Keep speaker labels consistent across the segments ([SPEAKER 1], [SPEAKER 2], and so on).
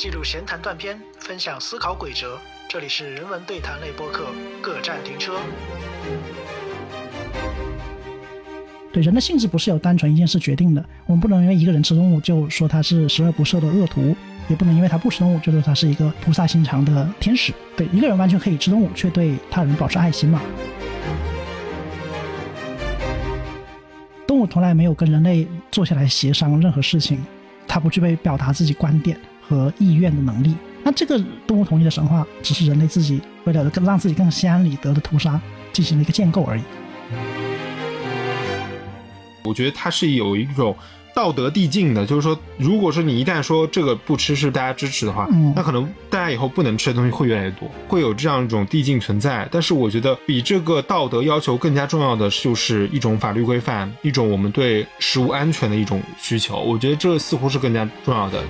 [SPEAKER 1] 记录闲谈断片，分享思考轨哲。这里是人文对谈类播客，各站停车。对人的性质不是由单纯一件事决定的，我们不能因为一个人吃动物就说他是十恶不赦的恶徒，也不能因为他不吃动物就说他是一个菩萨心肠的天使。对一个人完全可以吃动物，却对他人保持爱心嘛？动物从来没有跟人类坐下来协商任何事情，它不具备表达自己观点和意愿的能力。那这个动物统一的神话，只是人类自己为了更让自己更心安理得的屠杀进行了一个建构而已。
[SPEAKER 2] 我觉得它是有一种道德递进的，就是说，如果说你一旦说这个不吃是大家支持的话，那可能大家以后不能吃的东西会越来越多，会有这样一种递进存在。但是我觉得比这个道德要求更加重要的就是一种法律规范，一种我们对食物安全的一种需求。我觉得这似乎是更加重要的。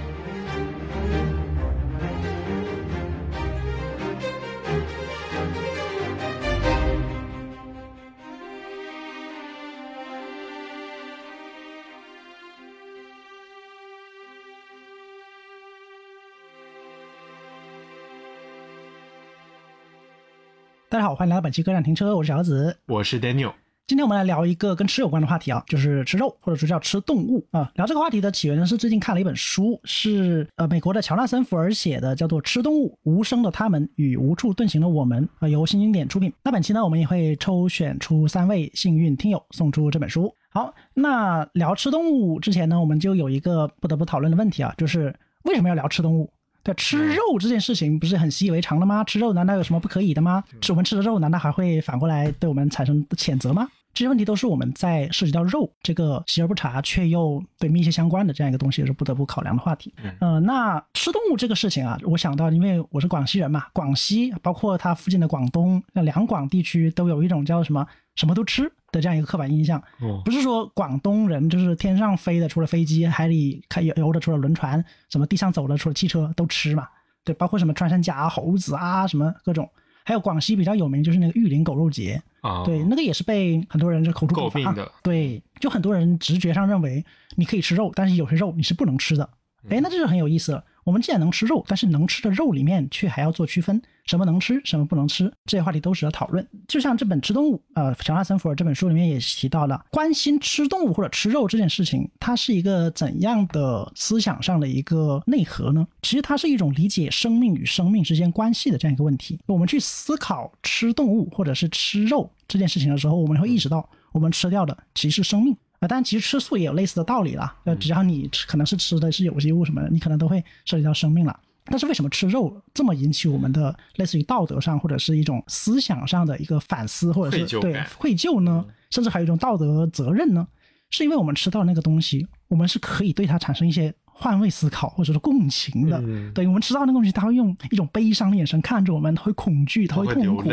[SPEAKER 1] 大家好，欢迎来到本期《各站停车》，我是小子，
[SPEAKER 2] 我是 Daniel。
[SPEAKER 1] 今天我们来聊一个跟吃有关的话题啊，就是吃肉，或者说叫吃动物啊。聊这个话题的起源呢，是最近看了一本书，是呃美国的乔纳森·福尔写的，叫做《吃动物：无声的他们与无处遁形的我们》，啊，由新经典出品。那本期呢，我们也会抽选出三位幸运听友，送出这本书。好，那聊吃动物之前呢，我们就有一个不得不讨论的问题啊，就是为什么要聊吃动物？对，吃肉这件事情不是很习以为常了吗？吃肉难道有什么不可以的吗？吃我们吃的肉难道还会反过来对我们产生谴责吗？这些问题都是我们在涉及到肉这个习而不察却又对密切相关的这样一个东西是不得不考量的话题。呃，那吃动物这个事情啊，我想到，因为我是广西人嘛，广西包括它附近的广东、两广地区都有一种叫什么什么都吃。的这样一个刻板印象，不是说广东人就是天上飞的，除了飞机，海里开游游的，除了轮船，什么地上走的，除了汽车都吃嘛？对，包括什么穿山甲、猴子啊，什么各种，还有广西比较有名就是那个玉林狗肉节啊，对，那个也是被很多人就口诛笔伐
[SPEAKER 2] 的，
[SPEAKER 1] 对，就很多人直觉上认为你可以吃肉，但是有些肉你是不能吃的，哎，那这就很有意思了。我们既然能吃肉，但是能吃的肉里面却还要做区分，什么能吃，什么不能吃，这些话题都值得讨论。就像这本《吃动物》，呃，乔纳森·福尔这本书里面也提到了，关心吃动物或者吃肉这件事情，它是一个怎样的思想上的一个内核呢？其实它是一种理解生命与生命之间关系的这样一个问题。我们去思考吃动物或者是吃肉这件事情的时候，我们会意识到，我们吃掉的其实是生命。啊，但其实吃素也有类似的道理啦。呃，只要你吃可能是吃的是有机物什么的，你可能都会涉及到生命了。但是为什么吃肉这么引起我们的类似于道德上或者是一种思想上的一个反思，或者是对愧疚呢？甚至还有一种道德责任呢？是因为我们吃到那个东西，我们是可以对它产生一些。换位思考或者是共情的，对我们吃到那个东西，他会用一种悲伤的眼神看着我们，他会恐惧，他会痛苦。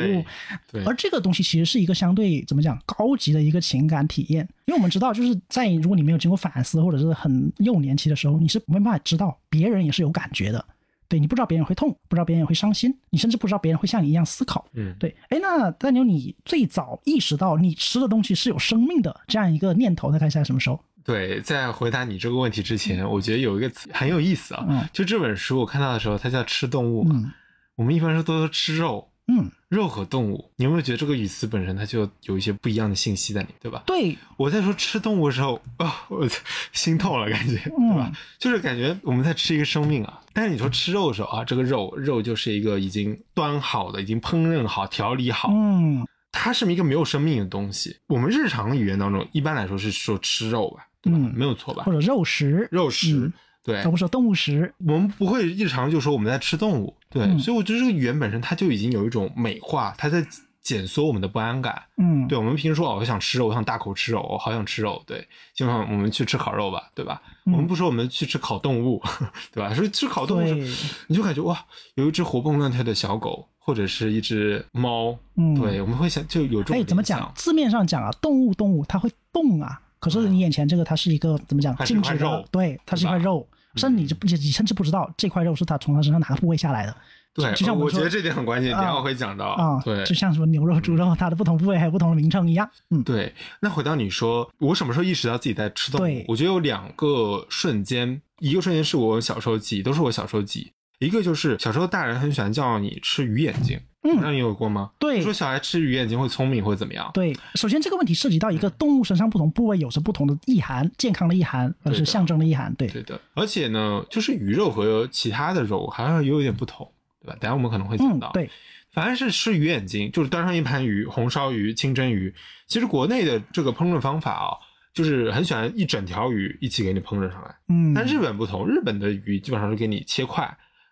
[SPEAKER 1] 而这个东西其实是一个相对怎么讲高级的一个情感体验，因为我们知道，就是在如果你没有经过反思或者是很幼年期的时候，你是没办法知道别人也是有感觉的。对你不知道别人会痛，不知道别人会伤心，你甚至不知道别人会像你一样思考。嗯，对。哎，那大牛，你最早意识到你吃的东西是有生命的这样一个念头，大概在什么时候？
[SPEAKER 2] 对，在回答你这个问题之前，我觉得有一个词很有意思啊。就这本书我看到的时候，它叫吃动物。嗯，我们一般说都说吃肉。嗯，肉和动物，你有没有觉得这个语词本身它就有一些不一样的信息在里面，对吧？
[SPEAKER 1] 对，
[SPEAKER 2] 我在说吃动物的时候啊，我心痛了，感觉，对吧？就是感觉我们在吃一个生命啊。但是你说吃肉的时候啊，这个肉肉就是一个已经端好的、已经烹饪好、调理好，嗯，它是一个没有生命的东西。我们日常语言当中一般来说是说吃肉吧。嗯，没有错吧？
[SPEAKER 1] 或者肉食，
[SPEAKER 2] 肉食，对，
[SPEAKER 1] 我们说动物食。
[SPEAKER 2] 我们不会日常就说我们在吃动物，对。所以我觉得这个语言本身它就已经有一种美化，它在减缩我们的不安感。嗯，对。我们平时说哦，我想吃肉，我想大口吃肉，我好想吃肉，对。就像我们去吃烤肉吧，对吧？我们不说我们去吃烤动物，对吧？所以吃烤动物，你就感觉哇，有一只活蹦乱跳的小狗，或者是一只猫，嗯，对，我们会想就有这种。哎，
[SPEAKER 1] 怎么讲？字面上讲啊，动物动物它会动啊。可是你眼前这个，它是一个怎么讲？静止的，对，它是一块肉，甚至你就不，你甚至不知道这块肉是它从它身上哪个部位下来的。
[SPEAKER 2] 对，
[SPEAKER 1] 就像
[SPEAKER 2] 我觉得这点很关键，等会会讲到啊。对，
[SPEAKER 1] 就像什么牛肉、猪肉，它的不同部位还有不同的名称一样。嗯，
[SPEAKER 2] 对。那回到你说，我什么时候意识到自己在吃动物？我觉得有两个瞬间，一个瞬间是我小时候记忆，都是我小时候记忆。一个就是小时候大人很喜欢叫你吃鱼眼睛，
[SPEAKER 1] 嗯，
[SPEAKER 2] 那你有过吗？
[SPEAKER 1] 对，
[SPEAKER 2] 说小孩吃鱼眼睛会聪明或者怎么样？
[SPEAKER 1] 对，首先这个问题涉及到一个动物身上不同部位有着不同的意涵，健康的意涵，而是象征的意涵。对，
[SPEAKER 2] 对的。而且呢，就是鱼肉和其他的肉好像也有点不同，对吧？等下我们可能会讲到。
[SPEAKER 1] 对，
[SPEAKER 2] 反正是吃鱼眼睛，就是端上一盘鱼，红烧鱼、清蒸鱼。其实国内的这个烹饪方法啊。就是很喜欢一整条鱼一起给你烹饪上来，
[SPEAKER 1] 嗯，
[SPEAKER 2] 但日本不同，日本的鱼基本上是给你切块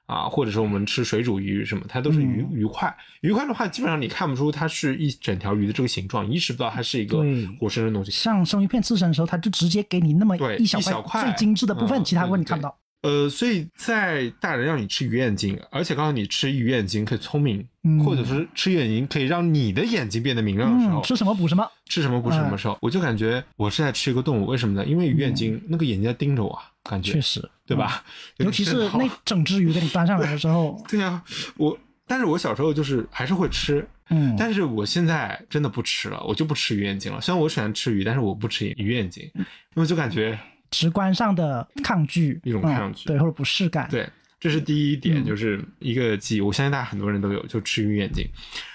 [SPEAKER 2] 啊，或者是我们吃水煮鱼什么，它都是鱼鱼块。鱼块的话，基本上你看不出它是一整条鱼的这个形状，意识不到它是一个活生生的东西。
[SPEAKER 1] 像生鱼片刺身的时候，它就直接给你那么
[SPEAKER 2] 一
[SPEAKER 1] 小
[SPEAKER 2] 块
[SPEAKER 1] 最精致的部分，其他部分你看不到。
[SPEAKER 2] 呃，所以在大人让你吃鱼眼睛，而且告诉你吃鱼眼睛可以聪明，或者是吃鱼眼睛可以让你的眼睛变得明亮的时候，
[SPEAKER 1] 吃什么补什么，
[SPEAKER 2] 吃什么补什么时候，我就感觉我是在吃一个动物。为什么呢？因为鱼眼睛那个眼睛在盯着我，感觉
[SPEAKER 1] 确实，
[SPEAKER 2] 对吧？
[SPEAKER 1] 尤其是那整只鱼给你端上来的时候，
[SPEAKER 2] 对呀，我，但是我小时候就是还是会吃，
[SPEAKER 1] 嗯，
[SPEAKER 2] 但是我现在真的不吃了，我就不吃鱼眼睛了。虽然我喜欢吃鱼，但是我不吃鱼眼睛，因为就感觉。
[SPEAKER 1] 直观上的抗拒，
[SPEAKER 2] 一种抗拒，
[SPEAKER 1] 对，或者不适感，
[SPEAKER 2] 对，这是第一点，就是一个记忆。我相信大家很多人都有，就吃鱼眼睛。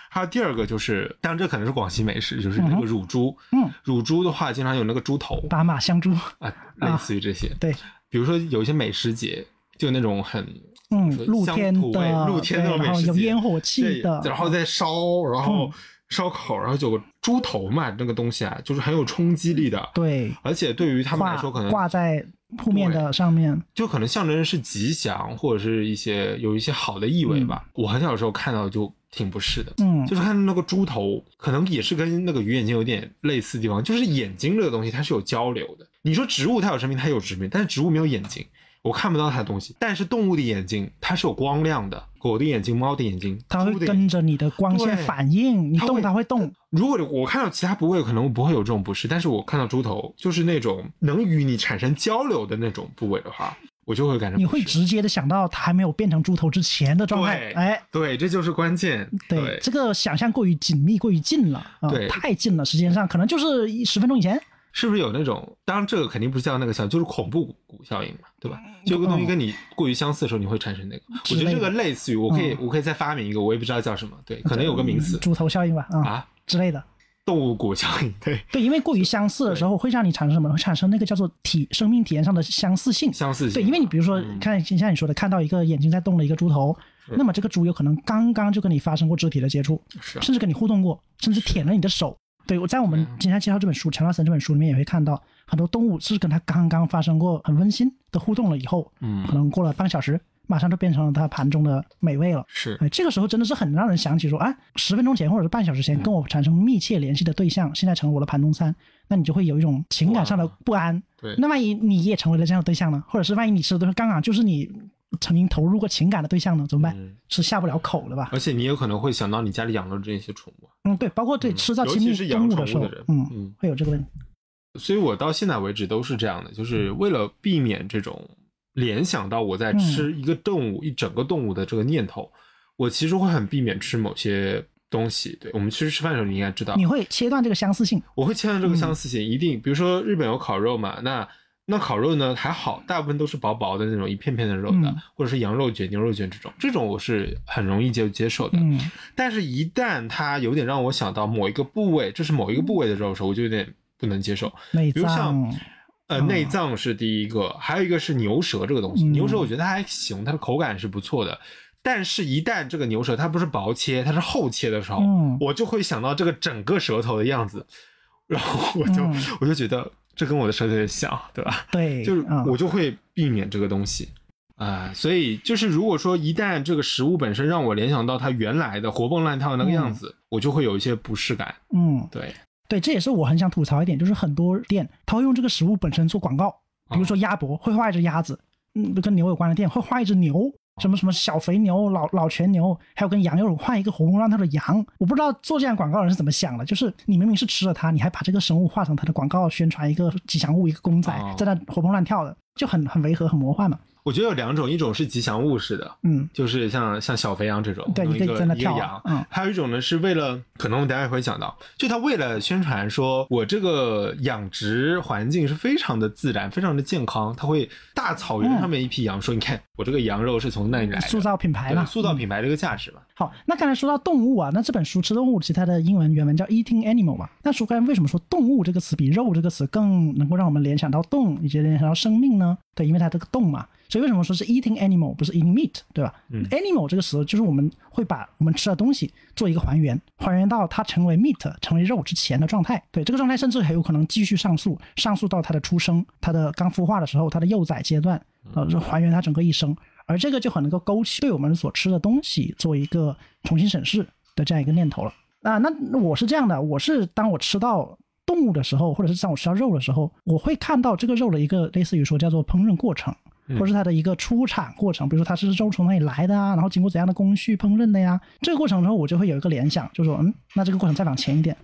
[SPEAKER 2] 还有第二个就是，当然这可能是广西美食，就是那个乳猪。
[SPEAKER 1] 嗯，
[SPEAKER 2] 乳猪的话，经常有那个猪头，
[SPEAKER 1] 巴马香猪
[SPEAKER 2] 啊，类似于这些。
[SPEAKER 1] 对，
[SPEAKER 2] 比如说有一些美食节，就那种很
[SPEAKER 1] 嗯露天
[SPEAKER 2] 的，露天的美食节，
[SPEAKER 1] 有烟火气的，
[SPEAKER 2] 然后再烧，然后。烧烤，然后有个猪头嘛，那个东西啊，就是很有冲击力的。
[SPEAKER 1] 对，
[SPEAKER 2] 而且对于他们来说，可能
[SPEAKER 1] 挂在铺面的上面，
[SPEAKER 2] 就可能象征是吉祥，或者是一些有一些好的意味吧。我很小的时候看到就挺不适的，
[SPEAKER 1] 嗯，
[SPEAKER 2] 就是看那个猪头，可能也是跟那个鱼眼睛有点类似的地方，就是眼睛这个东西它是有交流的。你说植物它有生命，它有生命，但是植物没有眼睛。我看不到它的东西，但是动物的眼睛它是有光亮的，狗的眼睛、猫的眼睛，
[SPEAKER 1] 它会跟着你的光线反应，你动它会动。
[SPEAKER 2] 如果我看到其他部位，可能不会有这种不适，但是我看到猪头，就是那种能与你产生交流的那种部位的话，我就会感觉
[SPEAKER 1] 你会直接的想到它还没有变成猪头之前的状态。哎，
[SPEAKER 2] 对，这就是关键。
[SPEAKER 1] 对，这个想象过于紧密，过于近了，
[SPEAKER 2] 对，
[SPEAKER 1] 太近了，时间上可能就是十分钟以前。
[SPEAKER 2] 是不是有那种？当然，这个肯定不是叫那个效应，就是恐怖谷效应嘛，对吧？就有个东西跟你过于相似的时候，你会产生那个。我觉得这个类似于，我可以，我可以再发明一个，我也不知道叫什么，对，可能有个名词，
[SPEAKER 1] 猪头效应吧，啊之类的。
[SPEAKER 2] 动物骨效应，对
[SPEAKER 1] 对，因为过于相似的时候，会让你产生什么？会产生那个叫做体生命体验上的相似性。
[SPEAKER 2] 相似性。
[SPEAKER 1] 对，因为你比如说，看像你说的，看到一个眼睛在动的一个猪头，那么这个猪有可能刚刚就跟你发生过肢体的接触，甚至跟你互动过，甚至舔了你的手。对，我在我们今天介绍这本书《强纳森》这本书里面也会看到，很多动物是跟它刚刚发生过很温馨的互动了以后，
[SPEAKER 2] 嗯，
[SPEAKER 1] 可能过了半小时，马上就变成了它盘中的美味了。
[SPEAKER 2] 是，
[SPEAKER 1] 哎，这个时候真的是很让人想起说，哎，十分钟前或者是半小时前跟我产生密切联系的对象，现在成了我的盘中餐，那你就会有一种情感上的不安。
[SPEAKER 2] 对，
[SPEAKER 1] 那万一你也成为了这样的对象呢？或者是万一你吃的东西刚刚就是你。曾经投入过情感的对象呢，怎么办？是下不了口了吧？
[SPEAKER 2] 而且你有可能会想到你家里养了这些宠物。
[SPEAKER 1] 嗯，对，包括对吃到亲密动物的时候，嗯嗯，会有这个问题。
[SPEAKER 2] 所以我到现在为止都是这样的，就是为了避免这种联想到我在吃一个动物、一整个动物的这个念头，我其实会很避免吃某些东西。对我们其实吃饭的时候，你应该知道，
[SPEAKER 1] 你会切断这个相似性。
[SPEAKER 2] 我会切断这个相似性，一定。比如说日本有烤肉嘛，那。那烤肉呢还好，大部分都是薄薄的那种一片片的肉的，或者是羊肉卷、牛肉卷这种，这种我是很容易接接受的。
[SPEAKER 1] 嗯，
[SPEAKER 2] 但是，一旦它有点让我想到某一个部位，这是某一个部位的肉的时候，我就有点不能接受。比如像呃内脏是第一个，还有一个是牛舌这个东西。牛舌我觉得它还行，它的口感是不错的。但是，一旦这个牛舌它不是薄切，它是厚切的时候，我就会想到这个整个舌头的样子，然后我就我就觉得。这跟我的舌头有点像，对吧？
[SPEAKER 1] 对，
[SPEAKER 2] 就是我就会避免这个东西啊，所以就是如果说一旦这个食物本身让我联想到它原来的活蹦乱跳的那个样子，我就会有一些不适感。
[SPEAKER 1] 嗯，
[SPEAKER 2] 对，
[SPEAKER 1] 对，这也是我很想吐槽一点，就是很多店他会用这个食物本身做广告，比如说鸭脖会画一只鸭子，嗯，跟牛有关的店会画一只牛。什么什么小肥牛、老老全牛，还有跟羊肉换一个活蹦乱跳的羊，我不知道做这样广告的人是怎么想的。就是你明明是吃了它，你还把这个生物画成它的广告宣传一个吉祥物、一个公仔在那活蹦乱跳的，就很很违和、很魔幻嘛。
[SPEAKER 2] 我觉得有两种，一种是吉祥物似的，
[SPEAKER 1] 嗯，
[SPEAKER 2] 就是像像小肥羊这种，
[SPEAKER 1] 对，
[SPEAKER 2] 一个
[SPEAKER 1] 在那
[SPEAKER 2] 跳，羊，嗯，还有一种呢是为了，可能我们待会儿会讲到，就他为了宣传说我这个养殖环境是非常的自然，非常的健康，他会大草原上面一批羊，说你看我这个羊肉是从那里来，
[SPEAKER 1] 塑造品牌嘛，
[SPEAKER 2] 塑造品牌这个价值嘛。
[SPEAKER 1] 好，那刚才说到动物啊，那这本书吃动物，其实它的英文原文叫 Eating Animal 嘛。那说刚才为什么说动物这个词比肉这个词更能够让我们联想到动，以及联想到生命呢？对，因为它这个动嘛，所以为什么说是 Eating Animal 不是 Eating Meat，对吧嗯？Animal 这个词就是我们会把我们吃的东西做一个还原，还原到它成为 meat 成为肉之前的状态。对，这个状态甚至还有可能继续上溯，上溯到它的出生，它的刚孵化的时候，它的幼崽阶段，呃，还原它整个一生。而这个就很能够勾起对我们所吃的东西做一个重新审视的这样一个念头了啊。那我是这样的，我是当我吃到动物的时候，或者是当我吃到肉的时候，我会看到这个肉的一个类似于说叫做烹饪过程，或是它的一个出产过程，比如说它是肉从哪里来的啊，然后经过怎样的工序烹饪的呀。这个过程中，我就会有一个联想，就说嗯，那这个过程再往前一点。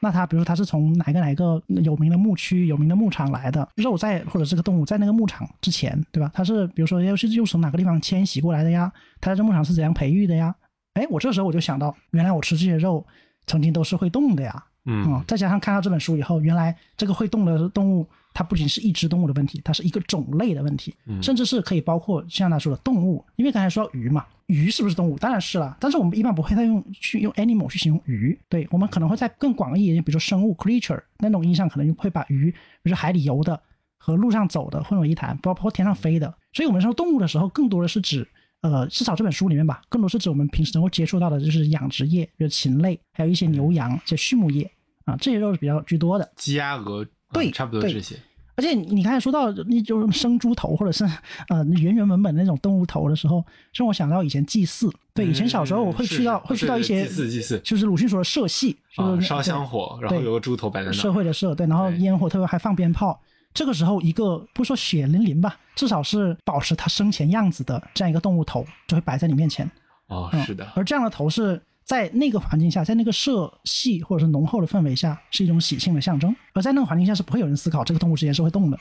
[SPEAKER 1] 那它，比如它是从哪个哪个有名的牧区、有名的牧场来的肉，在或者这个动物在那个牧场之前，对吧？它是比如说又是又从哪个地方迁徙过来的呀？它在这牧场是怎样培育的呀？哎，我这时候我就想到，原来我吃这些肉曾经都是会动的呀。嗯，再加上看到这本书以后，原来这个会动的动物。它不仅是一只动物的问题，它是一个种类的问题，甚至是可以包括像他说的动物。因为刚才说到鱼嘛，鱼是不是动物？当然是了。但是我们一般不会再用去用 animal 去形容鱼，对我们可能会在更广义一点，比如说生物 creature 那种意义上，可能会把鱼，比如说海里游的和路上走的混为一谈，包括天上飞的。所以我们说动物的时候，更多的是指，呃，至少这本书里面吧，更多是指我们平时能够接触到的，就是养殖业，比如禽类，还有一些牛羊，这畜牧业啊，这些肉是比较居多的。
[SPEAKER 2] 鸡鸭鹅。
[SPEAKER 1] 对，
[SPEAKER 2] 差不多这些。
[SPEAKER 1] 而且你刚才说到，那就是生猪头或者是呃原原本本那种动物头的时候，让我想到以前祭祀。对，以前小时候我会去到会去到一些
[SPEAKER 2] 祭祀祭祀，
[SPEAKER 1] 就是鲁迅说的社戏，就是
[SPEAKER 2] 烧香火，然后有个猪头摆在那。
[SPEAKER 1] 社会的社，对，然后烟火特别还放鞭炮。这个时候，一个不说血淋淋吧，至少是保持它生前样子的这样一个动物头，就会摆在你面前。
[SPEAKER 2] 哦，是的。
[SPEAKER 1] 而这样的头是。在那个环境下，在那个社系或者是浓厚的氛围下，是一种喜庆的象征；而在那个环境下，是不会有人思考这个动物之间是会动的。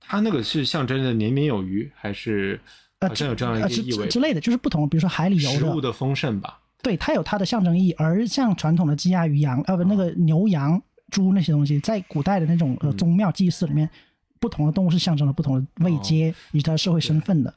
[SPEAKER 2] 它那个是象征着年年有余，还是好像有这样一个意味
[SPEAKER 1] 之类的？就是不同，比如说海里游的
[SPEAKER 2] 食物的丰盛吧。
[SPEAKER 1] 对，它有它的象征意义。而像传统的鸡鸭鱼羊，呃不，那个牛羊猪那些东西，在古代的那种呃宗庙祭祀里面，不同的动物是象征了不同的位阶以及它的社会身份的。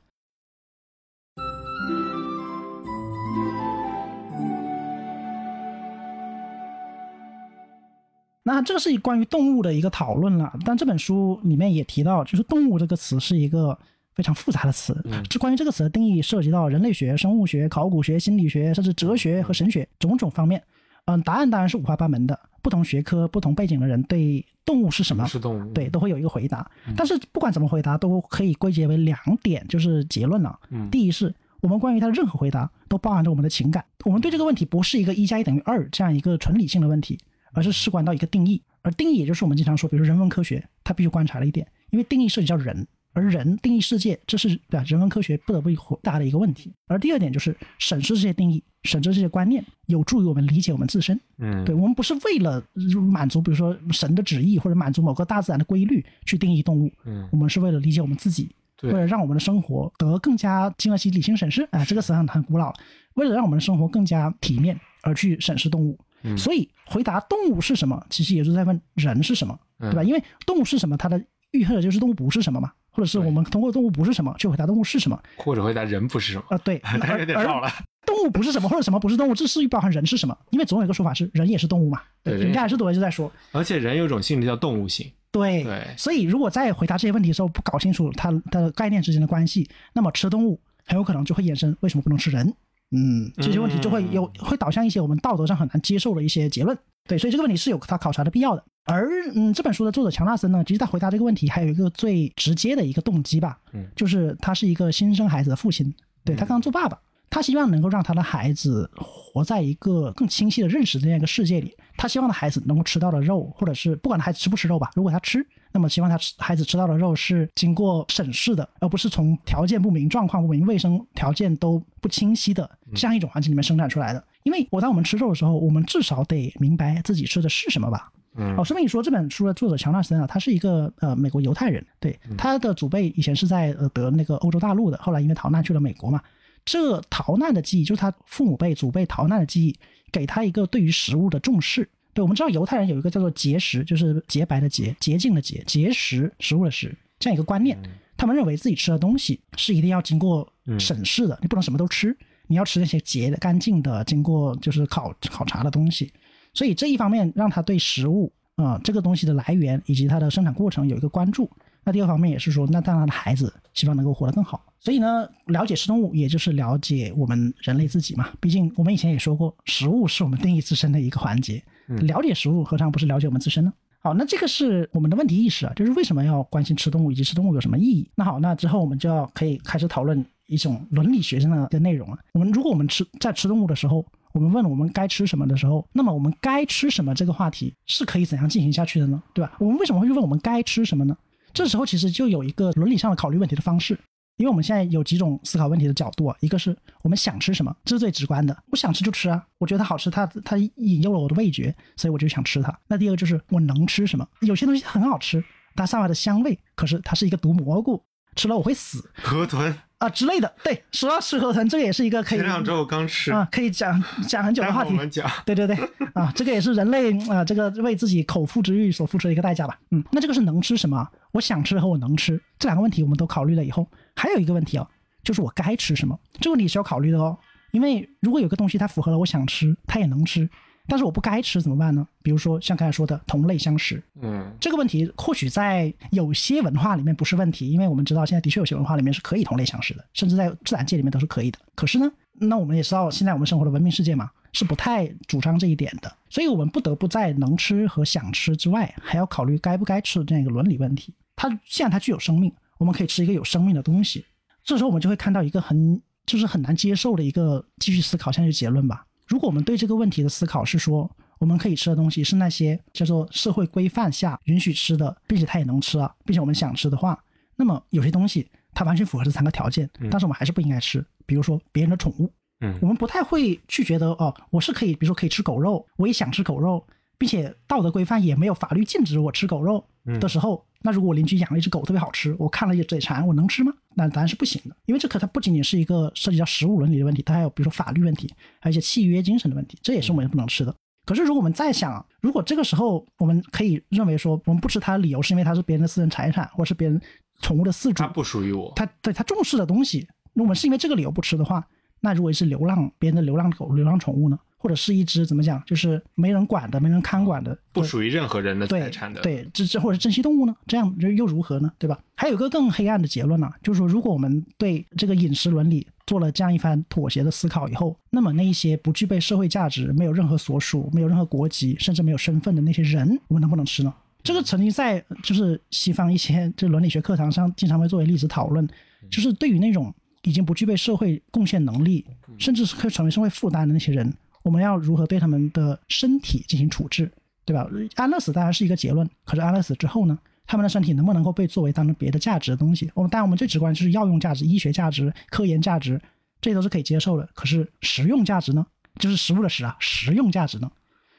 [SPEAKER 1] 那这个是关于动物的一个讨论了，但这本书里面也提到，就是动物这个词是一个非常复杂的词。这关于这个词的定义，涉及到人类学、生物学、考古学、心理学，甚至哲学和神学种种方面。嗯，答案当然是五花八门的，不同学科、不同背景的人对动物是什么，
[SPEAKER 2] 是动物，
[SPEAKER 1] 对，都会有一个回答。但是不管怎么回答，都可以归结为两点，就是结论了。第一是我们关于它的任何回答都包含着我们的情感，我们对这个问题不是一个一加一等于二这样一个纯理性的问题。而是事关到一个定义，而定义也就是我们经常说，比如说人文科学，它必须观察了一点，因为定义涉及到人，而人定义世界，这是对吧？人文科学不得不回答的一个问题。而第二点就是审视这些定义，审视这些观念，有助于我们理解我们自身。
[SPEAKER 2] 嗯，
[SPEAKER 1] 对我们不是为了满足，比如说神的旨意或者满足某个大自然的规律去定义动物。
[SPEAKER 2] 嗯，
[SPEAKER 1] 我们是为了理解我们自己，为了让我们的生活得更加经得起理性审视。哎，这个词很很古老了，为了让我们的生活更加体面而去审视动物。所以回答动物是什么，其实也是在问人是什么，对吧？因为动物是什么，它的预测就是动物不是什么嘛，或者是我们通过动物不是什么去回答动物是什么，
[SPEAKER 2] 或者回答人不是什么
[SPEAKER 1] 啊？对，
[SPEAKER 2] 有点绕了。
[SPEAKER 1] 动物不是什么，或者什么不是动物，这是包含人是什么？因为总有一个说法是人也是动物嘛。
[SPEAKER 2] 对，
[SPEAKER 1] 你看，是多就在说，
[SPEAKER 2] 而且人有一种性质叫动物性。
[SPEAKER 1] 对
[SPEAKER 2] 对，
[SPEAKER 1] 所以如果在回答这些问题的时候不搞清楚它的概念之间的关系，那么吃动物很有可能就会衍生为什么不能吃人？嗯，这些问题就会有会导向一些我们道德上很难接受的一些结论。对，所以这个问题是有他考察的必要的。而嗯，这本书的作者强纳森呢，其实他回答这个问题还有一个最直接的一个动机吧，
[SPEAKER 2] 嗯，
[SPEAKER 1] 就是他是一个新生孩子的父亲，对他刚做爸爸。他希望能够让他的孩子活在一个更清晰的认识这样一个世界里。他希望的孩子能够吃到的肉，或者是不管他孩子吃不吃肉吧，如果他吃，那么希望他吃孩子吃到的肉是经过审视的，而不是从条件不明、状况不明、卫生条件都不清晰的这样一种环境里面生产出来的。因为我当我们吃肉的时候，我们至少得明白自己吃的是什么吧。嗯哦，顺便一说，这本书的作者乔纳森啊，他是一个呃美国犹太人，对，他的祖辈以前是在呃德那个欧洲大陆的，后来因为逃难去了美国嘛。这逃难的记忆，就是他父母辈、祖辈逃难的记忆，给他一个对于食物的重视。对，我们知道犹太人有一个叫做节食，就是洁白的洁、洁净的洁、节食食物的食这样一个观念。他们认为自己吃的东西是一定要经过审视的，你不能什么都吃，你要吃那些洁的、干净的、经过就是考考察的东西。所以这一方面让他对食物啊这个东西的来源以及它的生产过程有一个关注。那第二方面也是说，那让他的孩子希望能够活得更好。所以呢，了解吃动物也就是了解我们人类自己嘛。毕竟我们以前也说过，食物是我们定义自身的一个环节。了解食物何尝不是了解我们自身呢？好，那这个是我们的问题意识啊，就是为什么要关心吃动物以及吃动物有什么意义？那好，那之后我们就要可以开始讨论一种伦理学上的的内容了。我们如果我们吃在吃动物的时候，我们问我们该吃什么的时候，那么我们该吃什么这个话题是可以怎样进行下去的呢？对吧？我们为什么会去问我们该吃什么呢？这时候其实就有一个伦理上的考虑问题的方式。因为我们现在有几种思考问题的角度啊，一个是我们想吃什么，这是最直观的，我想吃就吃啊，我觉得它好吃，它它引诱了我的味觉，所以我就想吃它。那第二个就是我能吃什么，有些东西很好吃，它散发的香味，可是它是一个毒蘑菇，吃了我会死。
[SPEAKER 2] 河豚。
[SPEAKER 1] 啊之类的，对，说到吃河豚，这个也是一个可以。
[SPEAKER 2] 前两周我刚吃
[SPEAKER 1] 啊，可以讲讲很久的话题。
[SPEAKER 2] 我们讲，
[SPEAKER 1] 对对对，啊，这个也是人类啊，这个为自己口腹之欲所付出的一个代价吧。嗯，那这个是能吃什么？我想吃和我能吃这两个问题，我们都考虑了以后，还有一个问题哦，就是我该吃什么？这个问题是要考虑的哦，因为如果有个东西它符合了我想吃，它也能吃。但是我不该吃怎么办呢？比如说像刚才说的同类相食，
[SPEAKER 2] 嗯，
[SPEAKER 1] 这个问题或许在有些文化里面不是问题，因为我们知道现在的确有些文化里面是可以同类相食的，甚至在自然界里面都是可以的。可是呢，那我们也知道现在我们生活的文明世界嘛，是不太主张这一点的，所以我们不得不在能吃和想吃之外，还要考虑该不该吃的这样一个伦理问题。它既然它具有生命，我们可以吃一个有生命的东西，这时候我们就会看到一个很就是很难接受的一个继续思考下去结论吧。如果我们对这个问题的思考是说，我们可以吃的东西是那些叫做社会规范下允许吃的，并且它也能吃啊，并且我们想吃的话，那么有些东西它完全符合这三个条件，但是我们还是不应该吃。比如说别人的宠物，
[SPEAKER 2] 嗯，
[SPEAKER 1] 我们不太会去觉得哦，我是可以，比如说可以吃狗肉，我也想吃狗肉，并且道德规范也没有法律禁止我吃狗肉的时候。那如果我邻居养了一只狗特别好吃，我看了也嘴馋，我能吃吗？那当然是不行的，因为这可它不仅仅是一个涉及到食物伦理的问题，它还有比如说法律问题，还有一些契约精神的问题，这也是我们不能吃的。可是如果我们再想，如果这个时候我们可以认为说我们不吃它的理由是因为它是别人的私人财产，或是别人宠物的饲主，
[SPEAKER 2] 它不属于我，
[SPEAKER 1] 它对它重视的东西，那我们是因为这个理由不吃的话，那如果是流浪别人的流浪狗、流浪宠物呢？或者是一只怎么讲，就是没人管的、没人看管的，
[SPEAKER 2] 不属于任何人的财产的。
[SPEAKER 1] 对，这这或者珍稀动物呢？这样又又如何呢？对吧？还有个更黑暗的结论呢，就是说，如果我们对这个饮食伦理做了这样一番妥协的思考以后，那么那一些不具备社会价值、没有任何所属、没有任何国籍，甚至没有身份的那些人，我们能不能吃呢？这个曾经在就是西方一些这伦理学课堂上经常会作为例子讨论，就是对于那种已经不具备社会贡献能力，甚至是可以成为社会负担的那些人。我们要如何对他们的身体进行处置，对吧？安乐死当然是一个结论，可是安乐死之后呢？他们的身体能不能够被作为当成别的价值的东西？我们当然，我们最直观就是药用价值、医学价值、科研价值，这都是可以接受的。可是实用价值呢？就是食物的食啊，实用价值呢？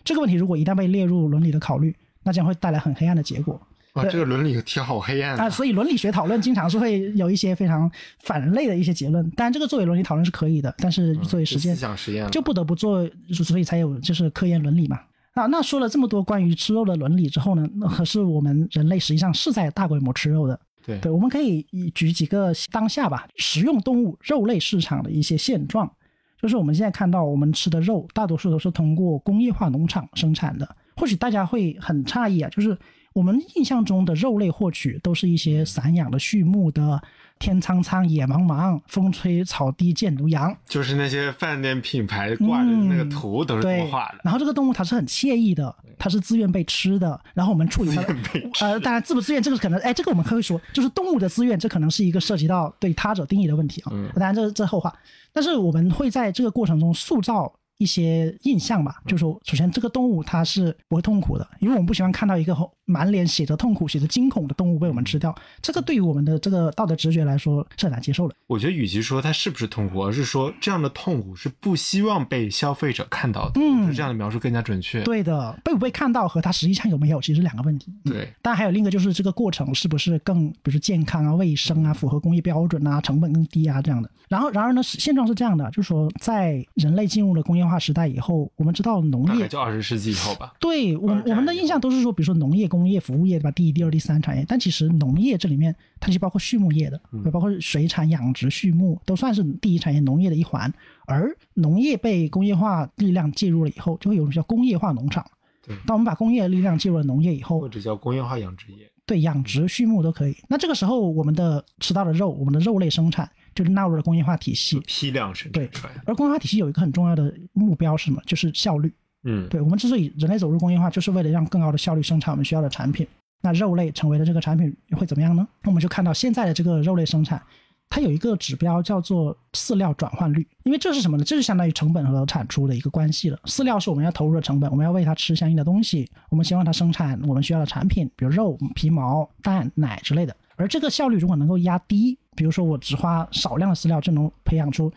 [SPEAKER 1] 这个问题如果一旦被列入伦理的考虑，那将会带来很黑暗的结果。
[SPEAKER 2] 哇，这个伦理题好黑暗啊！
[SPEAKER 1] 所以伦理学讨论经常是会有一些非常反人类的一些结论。当然，这个作为伦理讨论是可以的，但是作为实践就不得不做，所以才有就是科研伦理嘛。啊，那说了这么多关于吃肉的伦理之后呢，那可是我们人类实际上是在大规模吃肉的。
[SPEAKER 2] 对
[SPEAKER 1] 对，我们可以举几个当下吧，食用动物肉类市场的一些现状，就是我们现在看到我们吃的肉，大多数都是通过工业化农场生产的。或许大家会很诧异啊，就是。我们印象中的肉类获取都是一些散养的畜牧的，天苍苍，野茫茫，风吹草低见牛羊，
[SPEAKER 2] 就是那些饭店品牌挂的那个图都是这么画的。
[SPEAKER 1] 然后这个动物它是很惬意的，它是自愿被吃的。然后我们处理它，呃，当然自不自愿这个可能，哎，这个我们可以说就是动物的自愿，这可能是一个涉及到对他者定义的问题啊。当然这这后话，但是我们会在这个过程中塑造一些印象吧，就是说，首先这个动物它是不会痛苦的，因为我们不喜欢看到一个满脸写着痛苦、写着惊恐的动物被我们吃掉，这个对于我们的这个道德直觉来说是很难接受的。
[SPEAKER 2] 我觉得，与其说它是不是痛苦，而是说这样的痛苦是不希望被消费者看到的。
[SPEAKER 1] 嗯，
[SPEAKER 2] 这样的描述更加准确。
[SPEAKER 1] 对的，被不被看到和它实际上有没有，其实是两个问题。
[SPEAKER 2] 对，
[SPEAKER 1] 但还有另一个就是这个过程是不是更，比如说健康啊、卫生啊、符合工业标准啊、成本更低啊这样的。然后，然而呢，现状是这样的，就是说，在人类进入了工业化时代以后，我们知道农业
[SPEAKER 2] 就二十世纪以后吧。
[SPEAKER 1] 对我我们的印象都是说，比如说农业、工业、服务业，对吧？第一、第二、第三产业。但其实农业这里面，它就包括畜牧业的，包括水产养殖、畜牧，都算是第一产业农业的一环。而农业被工业化力量介入了以后，就会有种叫工业化农场。
[SPEAKER 2] 对，
[SPEAKER 1] 当我们把工业力量介入了农业以后，
[SPEAKER 2] 或者叫工业化养殖业。
[SPEAKER 1] 对，养殖、畜牧都可以。那这个时候，我们的吃到的肉，我们的肉类生产。就是纳入了工业化体系，
[SPEAKER 2] 批量生产出来。
[SPEAKER 1] 而工业化体系有一个很重要的目标是什么？就是效率。
[SPEAKER 2] 嗯，
[SPEAKER 1] 对我们之所以人类走入工业化，就是为了让更高的效率生产我们需要的产品。那肉类成为了这个产品会怎么样呢？那我们就看到现在的这个肉类生产，它有一个指标叫做饲料转换率。因为这是什么呢？这是相当于成本和产出的一个关系了。饲料是我们要投入的成本，我们要喂它吃相应的东西，我们希望它生产我们需要的产品，比如肉、皮毛、蛋、奶之类的。而这个效率如果能够压低，比如说我只花少量的饲料就能培养出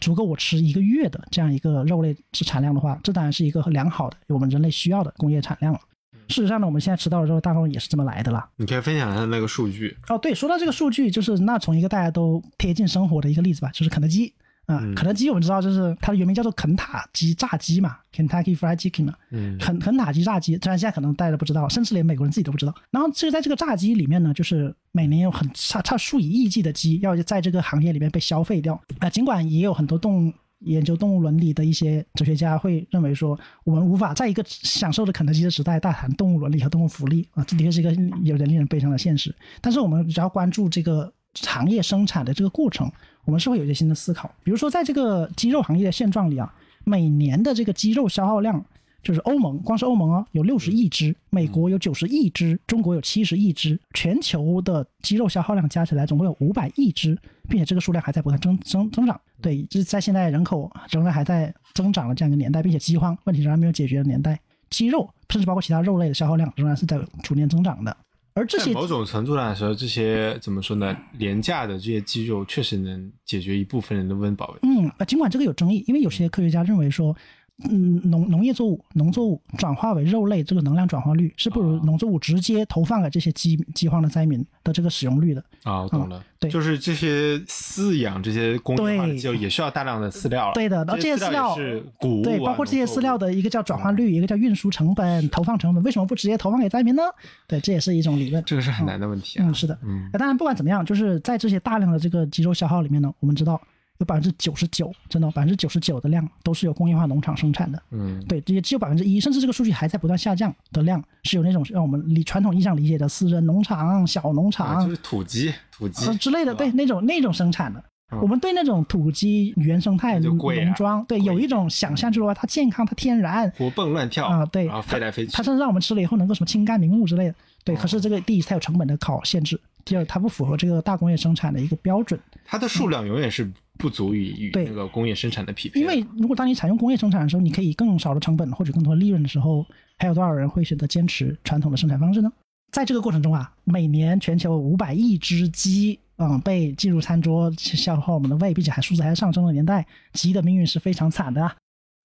[SPEAKER 1] 足够我吃一个月的这样一个肉类是产量的话，这当然是一个良好的我们人类需要的工业产量了。事实上呢，我们现在吃到的肉大部分也是这么来的啦。
[SPEAKER 2] 你可以分享一下那个数据
[SPEAKER 1] 哦。对，说到这个数据，就是那从一个大家都贴近生活的一个例子吧，就是肯德基。啊，肯德基我们知道，就是它的原名叫做肯塔基炸鸡嘛，Kentucky Fried Chicken 嘛，嗯，肯肯塔基炸鸡，虽然现在可能大家都不知道，甚至连美国人自己都不知道。然后其实在这个炸鸡里面呢，就是每年有很差差数以亿计的鸡要在这个行业里面被消费掉啊。尽管也有很多动物研究动物伦理的一些哲学家会认为说，我们无法在一个享受着肯德基的时代大谈动物伦理和动物福利啊，这的确是一个有点令人悲伤的现实。但是我们只要关注这个行业生产的这个过程。我们是会有一些新的思考，比如说在这个鸡肉行业的现状里啊，每年的这个鸡肉消耗量，就是欧盟光是欧盟啊有六十亿只，美国有九十亿只，中国有七十亿只，全球的鸡肉消耗量加起来总共有五百亿只，并且这个数量还在不断增增增长。对，就是在现在人口仍然还在增长的这样一个年代，并且饥荒问题仍然没有解决的年代，鸡肉甚至包括其他肉类的消耗量仍然是在逐年增长的。而这些
[SPEAKER 2] 某种程度上来说，这些怎么说呢？廉价的这些鸡肉确实能解决一部分人的温饱问题。
[SPEAKER 1] 嗯，尽管这个有争议，因为有些科学家认为说。嗯，农农业作物、农作物转化为肉类，这个能量转化率是不如农作物直接投放给这些饥饥荒的灾民的这个使用率的。
[SPEAKER 2] 啊，我懂了。
[SPEAKER 1] 对，
[SPEAKER 2] 就是这些饲养这些工业化的鸡肉也需要大量的饲料。
[SPEAKER 1] 对的，
[SPEAKER 2] 然后
[SPEAKER 1] 这些
[SPEAKER 2] 饲
[SPEAKER 1] 料
[SPEAKER 2] 是谷物，
[SPEAKER 1] 对，包括这些饲料的一个叫转化率，一个叫运输成本、投放成本，为什么不直接投放给灾民呢？对，这也是一种理论。
[SPEAKER 2] 这个是很难的问题啊。
[SPEAKER 1] 嗯，是的。嗯，当然不管怎么样，就是在这些大量的这个肌肉消耗里面呢，我们知道。有百分之九十九，真的百分之九十九的量都是由工业化农场生产的。
[SPEAKER 2] 嗯，
[SPEAKER 1] 对，也只有百分之一，甚至这个数据还在不断下降的量，是有那种让我们理传统意义上理解的私人农场、小农场，
[SPEAKER 2] 就是土鸡、土鸡
[SPEAKER 1] 之类的，对，那种那种生产的。我们对那种土鸡原生态农庄，对，有一种想象，就是说它健康、它天然，
[SPEAKER 2] 活蹦乱跳
[SPEAKER 1] 啊，对，
[SPEAKER 2] 然后飞来飞去，
[SPEAKER 1] 它甚至让我们吃了以后能够什么清肝明目之类的。对，可是这个第一，它有成本的考限制；第二，它不符合这个大工业生产的一个标准。
[SPEAKER 2] 它的数量永远是。不足以与那个工业生产的匹配。
[SPEAKER 1] 因为如果当你采用工业生产的时候，你可以更少的成本获取更多的利润的时候，还有多少人会选择坚持传统的生产方式呢？在这个过程中啊，每年全球五百亿只鸡，嗯，被进入餐桌消耗我们的胃，并且还数字还上升的年代，鸡的命运是非常惨的。啊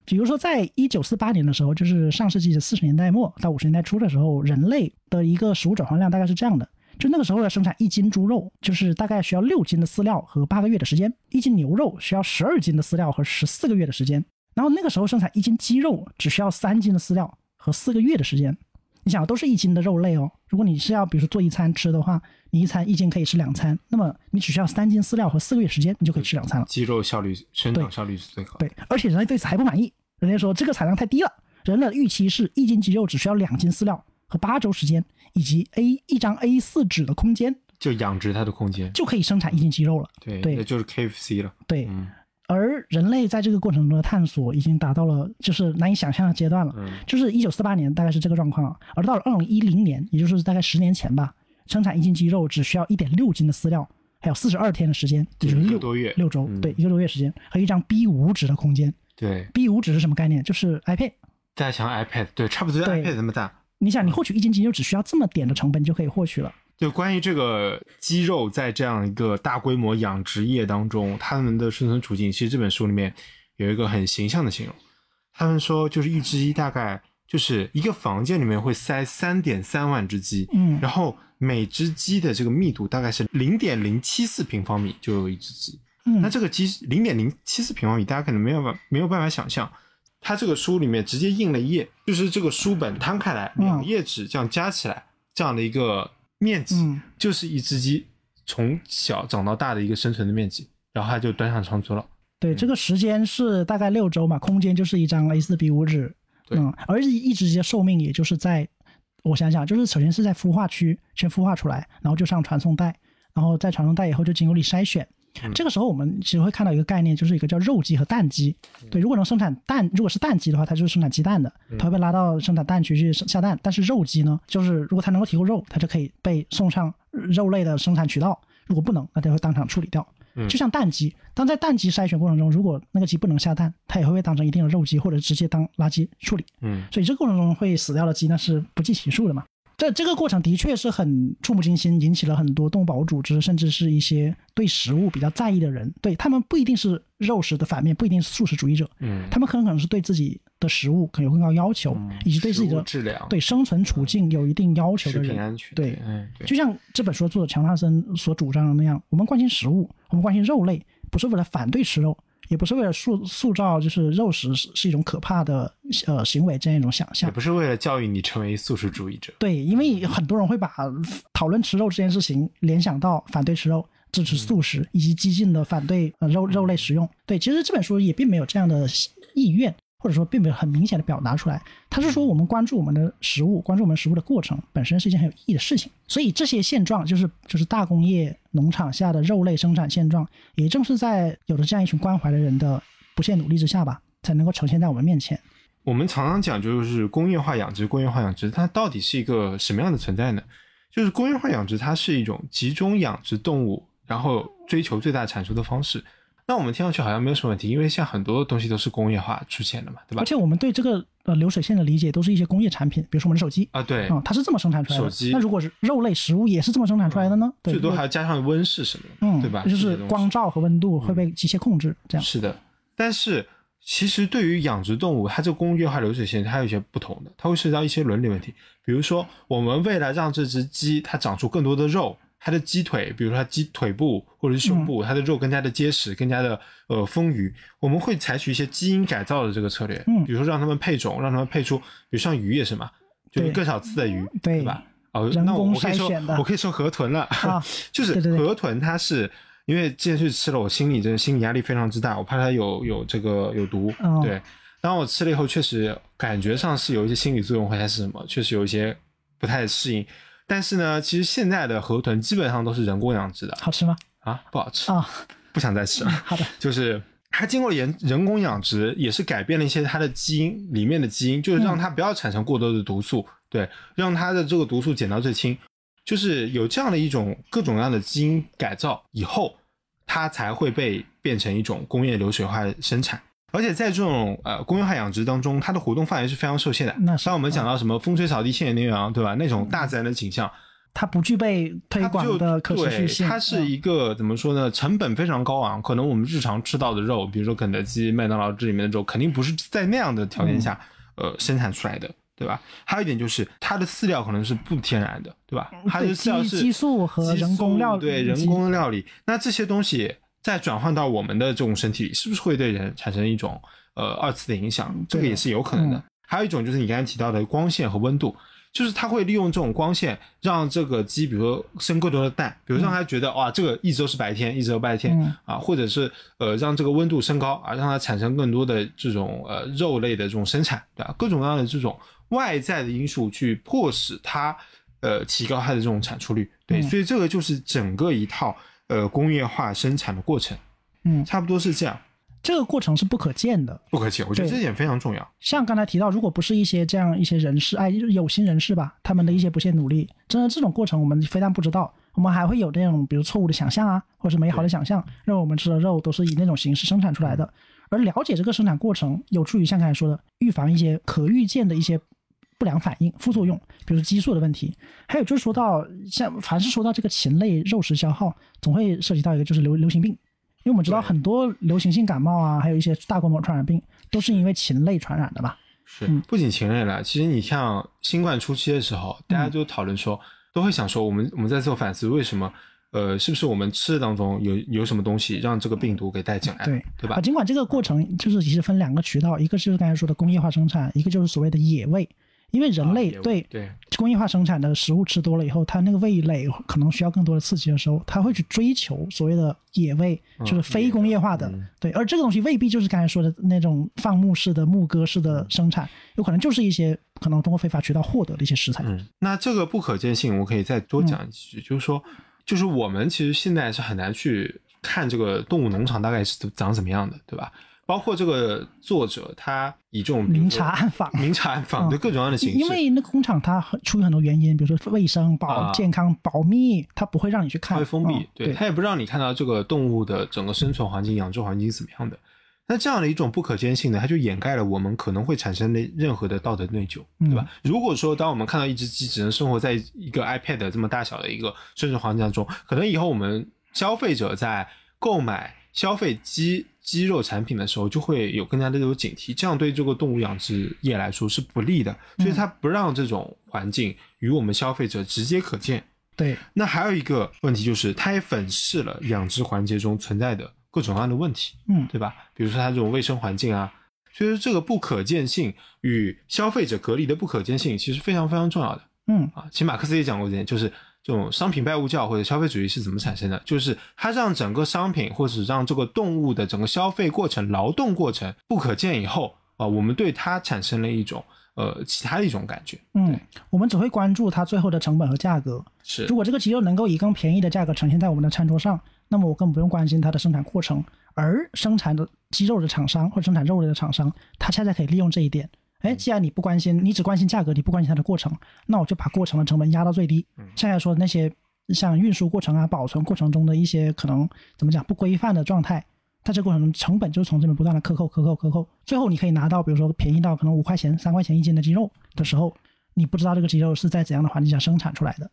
[SPEAKER 1] 比如说，在一九四八年的时候，就是上世纪的四十年代末到五十年代初的时候，人类的一个食物转换量大概是这样的。就那个时候要生产一斤猪肉，就是大概需要六斤的饲料和八个月的时间；一斤牛肉需要十二斤的饲料和十四个月的时间。然后那个时候生产一斤鸡肉只需要三斤的饲料和四个月的时间。你想，都是一斤的肉类哦。如果你是要比如说做一餐吃的话，你一餐一斤可以吃两餐，那么你只需要三斤饲料和四个月时间，你就可以吃两餐了。
[SPEAKER 2] 鸡肉效率生长效率是最高。
[SPEAKER 1] 对，而且人类对此还不满意，人家说这个产量太低了。人的预期是一斤鸡肉只需要两斤饲料和八周时间，以及 A 一张 A 四纸的空间。
[SPEAKER 2] 就养殖它的空间，
[SPEAKER 1] 就可以生产一斤鸡肉了。
[SPEAKER 2] 对，
[SPEAKER 1] 对，
[SPEAKER 2] 就是 KFC 了。
[SPEAKER 1] 对，而人类在这个过程中的探索已经达到了就是难以想象的阶段了。嗯，就是一九四八年大概是这个状况，而到了二零一零年，也就是大概十年前吧，生产一斤鸡肉只需要一点六斤的饲料，还有四十二天的时间，就是六
[SPEAKER 2] 多月
[SPEAKER 1] 六周，对，一个多月时间和一张 B 五纸的空间。
[SPEAKER 2] 对
[SPEAKER 1] ，B 五纸是什么概念？就是 iPad，
[SPEAKER 2] 大强 iPad，对，差不多 iPad 那么大。
[SPEAKER 1] 你想，你获取一斤鸡肉只需要这么点的成本就可以获取了。
[SPEAKER 2] 就关于这个鸡肉在这样一个大规模养殖业当中，他们的生存处境，其实这本书里面有一个很形象的形容。他们说，就是一只鸡大概就是一个房间里面会塞三点三万只鸡，
[SPEAKER 1] 嗯，
[SPEAKER 2] 然后每只鸡的这个密度大概是零点零七四平方米就有一只鸡。
[SPEAKER 1] 嗯，
[SPEAKER 2] 那这个鸡零点零七四平方米，大家可能没有办没有办法想象。他这个书里面直接印了一页，就是这个书本摊开来，两页纸这样加起来，这样的一个。面积就是一只鸡从小长到大的一个生存的面积，然后它就端上餐桌了。
[SPEAKER 1] 对，这个时间是大概六周嘛，空间就是一张 A4 B 五纸。嗯，而一只鸡的寿命也就是在，我想想，就是首先是在孵化区先孵化出来，然后就上传送带，然后在传送带以后就经过你筛选。这个时候，我们其实会看到一个概念，就是一个叫肉鸡和蛋鸡。对，如果能生产蛋，如果是蛋鸡的话，它就是生产鸡蛋的，它会被拉到生产蛋区去下蛋。但是肉鸡呢，就是如果它能够提供肉，它就可以被送上肉类的生产渠道；如果不能，那它会当场处理掉。就像蛋鸡，当在蛋鸡筛选过程中，如果那个鸡不能下蛋，它也会被当成一定的肉鸡，或者直接当垃圾处理。
[SPEAKER 2] 嗯，
[SPEAKER 1] 所以这个过程中会死掉的鸡，那是不计其数的嘛。这这个过程的确是很触目惊心，引起了很多动物保护组织，甚至是一些对食物比较在意的人。对他们不一定是肉食的反面，不一定是素食主义者。
[SPEAKER 2] 嗯，
[SPEAKER 1] 他们很可能是对自己的食物可能有更高要求，以及对自己的
[SPEAKER 2] 质量、
[SPEAKER 1] 对生存处境有一定要求的人。
[SPEAKER 2] 安全。
[SPEAKER 1] 对，
[SPEAKER 2] 嗯，
[SPEAKER 1] 就像这本书作者强纳森所主张的那样，我们关心食物，我们关心肉类，不是为了反对吃肉。也不是为了塑塑造，就是肉食是是一种可怕的呃行为这样一种想象，
[SPEAKER 2] 也不是为了教育你成为素食主义者。
[SPEAKER 1] 对，因为很多人会把讨论吃肉这件事情联想到反对吃肉、支持素食以及激进的反对呃肉肉类食用。对，其实这本书也并没有这样的意愿。或者说，并没有很明显的表达出来。他是说，我们关注我们的食物，关注我们食物的过程，本身是一件很有意义的事情。所以，这些现状就是就是大工业农场下的肉类生产现状，也正是在有着这样一群关怀的人的不懈努力之下吧，才能够呈现在我们面前。
[SPEAKER 2] 我们常常讲，就是工业化养殖，工业化养殖它到底是一个什么样的存在呢？就是工业化养殖，它是一种集中养殖动物，然后追求最大产出的方式。那我们听上去好像没有什么问题，因为像很多东西都是工业化出现的嘛，对吧？
[SPEAKER 1] 而且我们对这个呃流水线的理解都是一些工业产品，比如说我们的手机
[SPEAKER 2] 啊，对，
[SPEAKER 1] 嗯，它是这么生产出来的。
[SPEAKER 2] 手机。
[SPEAKER 1] 那如果是肉类食物也是这么生产出来的呢？
[SPEAKER 2] 最多还要加上温室什么的，
[SPEAKER 1] 嗯，
[SPEAKER 2] 对吧？
[SPEAKER 1] 就是光照和温度会被机械控制，这样。
[SPEAKER 2] 是的，但是其实对于养殖动物，它这个工业化流水线它有一些不同的，它会涉及到一些伦理问题。比如说，我们为了让这只鸡它长出更多的肉。它的鸡腿，比如说它鸡腿部或者是胸部，它的肉更加的结实，更加的呃丰腴。我们会采取一些基因改造的这个策略，
[SPEAKER 1] 嗯，
[SPEAKER 2] 比如说让它们配种，让它们配出，比如像鱼也是嘛，就是更少刺的鱼，对吧？哦，那我可以说，我可以说河豚了，就是河豚，它是因为之前去吃了，我心里真的心理压力非常之大，我怕它有有这个有毒，对。当我吃了以后，确实感觉上是有一些心理作用，或者是什么，确实有一些不太适应。但是呢，其实现在的河豚基本上都是人工养殖的，
[SPEAKER 1] 好吃吗？
[SPEAKER 2] 啊，不好吃
[SPEAKER 1] 啊，
[SPEAKER 2] 不想再吃了。
[SPEAKER 1] 好的，
[SPEAKER 2] 就是它经过了人人工养殖，也是改变了一些它的基因里面的基因，就是让它不要产生过多的毒素，对，让它的这个毒素减到最轻，就是有这样的一种各种各样的基因改造以后，它才会被变成一种工业流水化生产。而且在这种呃工业化养殖当中，它的活动范围是非常受限的。
[SPEAKER 1] 那
[SPEAKER 2] 当我们讲到什么风吹草低见牛羊，对吧？那种大自然的景象，
[SPEAKER 1] 它不具备推广的可持续性。
[SPEAKER 2] 它是一个怎么说呢？成本非常高昂。可能我们日常吃到的肉，比如说肯德基、麦当劳这里面的肉，肯定不是在那样的条件下呃生产出来的，对吧？还有一点就是它的饲料可能是不天然的，对吧？它的饲料是
[SPEAKER 1] 激素和人工料理，
[SPEAKER 2] 对人工的料理。那这些东西。再转换到我们的这种身体里，是不是会对人产生一种呃二次的影响？这个也是有可能的。还有一种就是你刚才提到的光线和温度，就是它会利用这种光线让这个鸡，比如说生更多的蛋，比如让它觉得哇，这个一直都是白天，一直都白天啊，或者是呃让这个温度升高啊，让它产生更多的这种呃肉类的这种生产，对吧？各种各样的这种外在的因素去迫使它呃提高它的这种产出率，对，所以这个就是整个一套。呃，工业化生产的过程，
[SPEAKER 1] 嗯，
[SPEAKER 2] 差不多是这样。
[SPEAKER 1] 这个过程是不可见的，
[SPEAKER 2] 不可见。我觉得这点非常重要。
[SPEAKER 1] 像刚才提到，如果不是一些这样一些人士，哎，有心人士吧，他们的一些不懈努力，真的这种过程，我们非但不知道，我们还会有那种比如错误的想象啊，或者是美好的想象，认为我们吃的肉都是以那种形式生产出来的。而了解这个生产过程，有助于像刚才说的，预防一些可预见的一些不良反应、副作用，比如激素的问题。还有就是说到像凡是说到这个禽类肉食消耗，总会涉及到一个就是流流行病，因为我们知道很多流行性感冒啊，还有一些大规模传染病，都是因为禽类传染的吧。
[SPEAKER 2] 是，不仅禽类了，其实你像新冠初期的时候，大家就讨论说，都会想说，我们我们在做反思，为什么？呃，是不是我们吃的当中有有什么东西让这个病毒给带进来？
[SPEAKER 1] 对，
[SPEAKER 2] 对吧？
[SPEAKER 1] 尽管这个过程就是其实分两个渠道，一个就是刚才说的工业化生产，一个就是所谓的野味。因为人类对
[SPEAKER 2] 对
[SPEAKER 1] 工业化生产的食物吃多了以后，它那个味蕾可能需要更多的刺激的时候，它会去追求所谓的野味，就是非工业化的。对，而这个东西未必就是刚才说的那种放牧式的、牧歌式的生产，有可能就是一些可能通过非法渠道获得的一些食材。
[SPEAKER 2] 嗯，那这个不可见性，我可以再多讲一句，就是说。就是我们其实现在是很难去看这个动物农场大概是长怎么样的，对吧？包括这个作者他以这种
[SPEAKER 1] 明察暗访、
[SPEAKER 2] 明察暗访的各种各样的形式，
[SPEAKER 1] 因为那个工厂它出于很多原因，比如说卫生、保健康、保密，它不会让你去看，它
[SPEAKER 2] 会封闭，对，它也不让你看到这个动物的整个生存环境、养殖环境怎么样的。那这样的一种不可见性呢，它就掩盖了我们可能会产生的任何的道德内疚，对吧？如果说当我们看到一只鸡只能生活在一个 iPad 这么大小的一个生存环境当中，可能以后我们消费者在购买消费鸡鸡肉产品的时候，就会有更加的有警惕，这样对这个动物养殖业来说是不利的，所以它不让这种环境与我们消费者直接可见。
[SPEAKER 1] 对，
[SPEAKER 2] 那还有一个问题就是，它也粉饰了养殖环节中存在的。各种各样的问题，
[SPEAKER 1] 嗯，
[SPEAKER 2] 对吧？比如说它这种卫生环境啊，所以说这个不可见性与消费者隔离的不可见性，其实非常非常重要的，
[SPEAKER 1] 嗯
[SPEAKER 2] 啊，其实马克思也讲过这点，就是这种商品拜物教或者消费主义是怎么产生的，就是它让整个商品或者让这个动物的整个消费过程、劳动过程不可见以后啊，我们对它产生了一种呃其他的一种感觉，
[SPEAKER 1] 嗯，我们只会关注它最后的成本和价格，
[SPEAKER 2] 是，
[SPEAKER 1] 如果这个鸡肉能够以更便宜的价格呈现在我们的餐桌上。那么我根本不用关心它的生产过程，而生产的鸡肉的厂商或者生产肉类的厂商，他恰恰可以利用这一点。哎，既然你不关心，你只关心价格，你不关心它的过程，那我就把过程的成本压到最低。现在说那些像运输过程啊、保存过程中的一些可能怎么讲不规范的状态，它这过程中成本就是从这边不断的克扣、克扣、克扣，最后你可以拿到比如说便宜到可能五块钱、三块钱一斤的鸡肉的时候，你不知道这个鸡肉是在怎样的环境下生产出来的。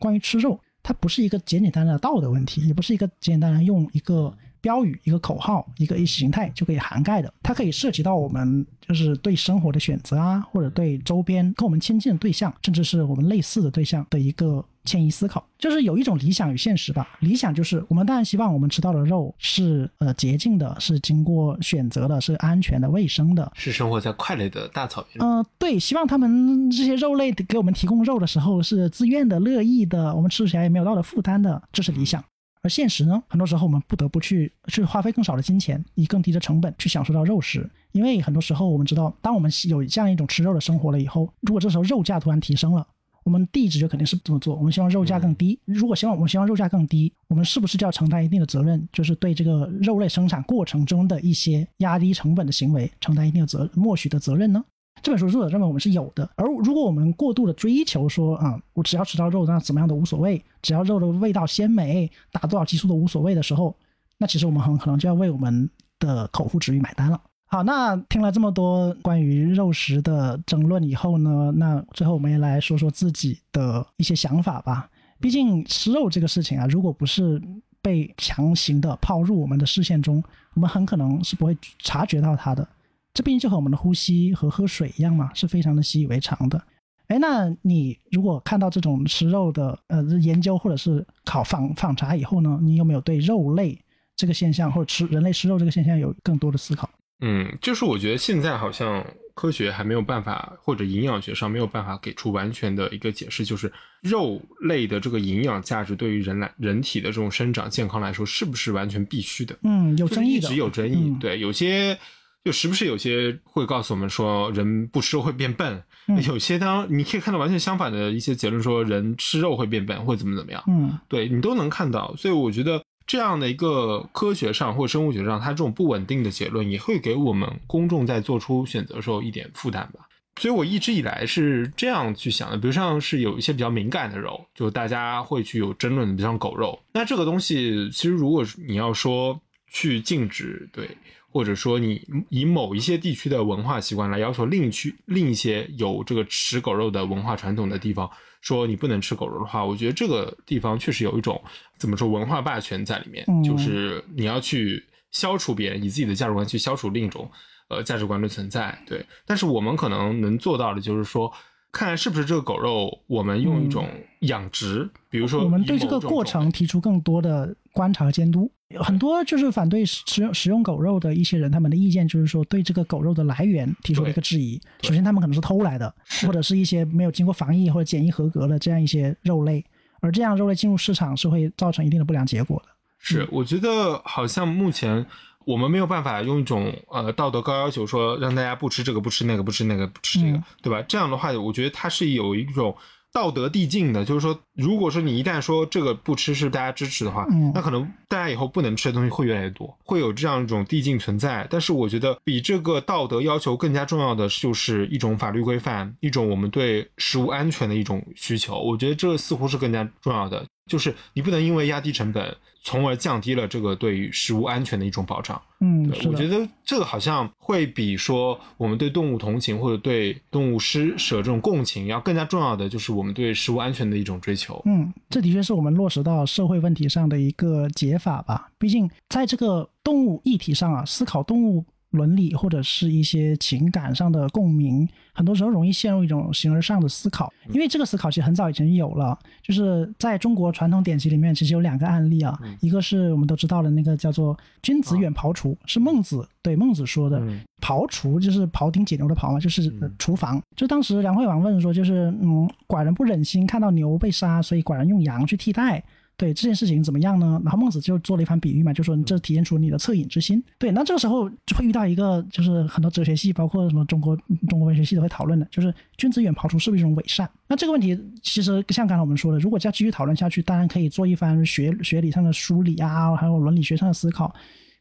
[SPEAKER 1] 关于吃肉，它不是一个简简单单的道德问题，也不是一个简简单单用一个标语、一个口号、一个意识形态就可以涵盖的。它可以涉及到我们就是对生活的选择啊，或者对周边跟我们亲近的对象，甚至是我们类似的对象的一个。迁移思考，就是有一种理想与现实吧。理想就是我们当然希望我们吃到的肉是呃洁净的，是经过选择的，是安全的、卫生的，
[SPEAKER 2] 是生活在快乐的大草原。
[SPEAKER 1] 嗯，对，希望他们这些肉类给我们提供肉的时候是自愿的、乐意的，我们吃起来也没有道德负担的，这是理想。而现实呢，很多时候我们不得不去去花费更少的金钱，以更低的成本去享受到肉食，因为很多时候我们知道，当我们有这样一种吃肉的生活了以后，如果这时候肉价突然提升了。我们第一直觉肯定是这么做，我们希望肉价更低。如果希望我们希望肉价更低，我们是不是就要承担一定的责任，就是对这个肉类生产过程中的一些压低成本的行为承担一定的责默许的责任呢？这本书作者认为我们是有的。而如果我们过度的追求说啊，我只要吃到肉，那怎么样都无所谓，只要肉的味道鲜美，打多少激素都无所谓的时候，那其实我们很可能就要为我们的口腹之欲买单了。好，那听了这么多关于肉食的争论以后呢，那最后我们也来说说自己的一些想法吧。毕竟吃肉这个事情啊，如果不是被强行的抛入我们的视线中，我们很可能是不会察觉到它的。这毕竟就和我们的呼吸和喝水一样嘛，是非常的习以为常的。哎，那你如果看到这种吃肉的呃研究或者是考访访查以后呢，你有没有对肉类这个现象或者吃人类吃肉这个现象有更多的思考？
[SPEAKER 2] 嗯，就是我觉得现在好像科学还没有办法，或者营养学上没有办法给出完全的一个解释，就是肉类的这个营养价值对于人来人体的这种生长健康来说，是不是完全必须的？
[SPEAKER 1] 嗯，有争议
[SPEAKER 2] 的，一直有争议。对，有些就时不时有些会告诉我们说，人不吃肉会变笨；有些当你可以看到完全相反的一些结论，说人吃肉会变笨，会怎么怎么样。
[SPEAKER 1] 嗯，
[SPEAKER 2] 对你都能看到，所以我觉得。这样的一个科学上或生物学上，它这种不稳定的结论也会给我们公众在做出选择的时候一点负担吧。所以我一直以来是这样去想的。比如像是有一些比较敏感的肉，就大家会去有争论，比如像狗肉。那这个东西其实如果你要说去禁止，对，或者说你以某一些地区的文化习惯来要求另去另一些有这个吃狗肉的文化传统的地方，说你不能吃狗肉的话，我觉得这个地方确实有一种怎么说文化霸权在里面，就是你要去消除别人，以自己的价值观去消除另一种。呃，价值观的存在，对，但是我们可能能做到的，就是说，看看是不是这个狗肉，我们用一种养殖，比如说，
[SPEAKER 1] 我们对这个过程提出更多的观察和监督。很多就是反对食用食用狗肉的一些人，他们的意见就是说，对这个狗肉的来源提出了一个质疑。首先，他们可能是偷来的，或者是一些没有经过防疫或者检疫合格的这样一些肉类，而这样肉类进入市场是会造成一定的不良结果的。
[SPEAKER 2] 是，我觉得好像目前。我们没有办法用一种呃道德高要求说让大家不吃这个不吃那个不吃那个不吃这个，对吧？这样的话，我觉得它是有一种道德递进的，就是说，如果说你一旦说这个不吃是大家支持的话，那可能大家以后不能吃的东西会越来越多，会有这样一种递进存在。但是我觉得比这个道德要求更加重要的就是一种法律规范，一种我们对食物安全的一种需求。我觉得这似乎是更加重要的。就是你不能因为压低成本，从而降低了这个对于食物安全的一种保障。
[SPEAKER 1] 嗯，
[SPEAKER 2] 我觉得这个好像会比说我们对动物同情或者对动物施舍这种共情要更加重要的，就是我们对食物安全的一种追求。
[SPEAKER 1] 嗯，这的确是我们落实到社会问题上的一个解法吧。毕竟在这个动物议题上啊，思考动物。伦理或者是一些情感上的共鸣，很多时候容易陷入一种形而上的思考。因为这个思考其实很早以前有了，就是在中国传统典籍里面，其实有两个案例啊。一个是我们都知道的那个叫做“君子远庖厨”，是孟子对孟子说的。庖厨就是庖丁解牛的庖嘛，就是厨房。就当时梁惠王问说，就是嗯，寡人不忍心看到牛被杀，所以寡人用羊去替代。对这件事情怎么样呢？然后孟子就做了一番比喻嘛，就说这体现出你的恻隐之心。对，那这个时候就会遇到一个，就是很多哲学系，包括什么中国中国文学系都会讨论的，就是君子远庖厨是不是一种伪善？那这个问题其实像刚才我们说的，如果再继续讨论下去，当然可以做一番学学理上的梳理啊，还有伦理学上的思考。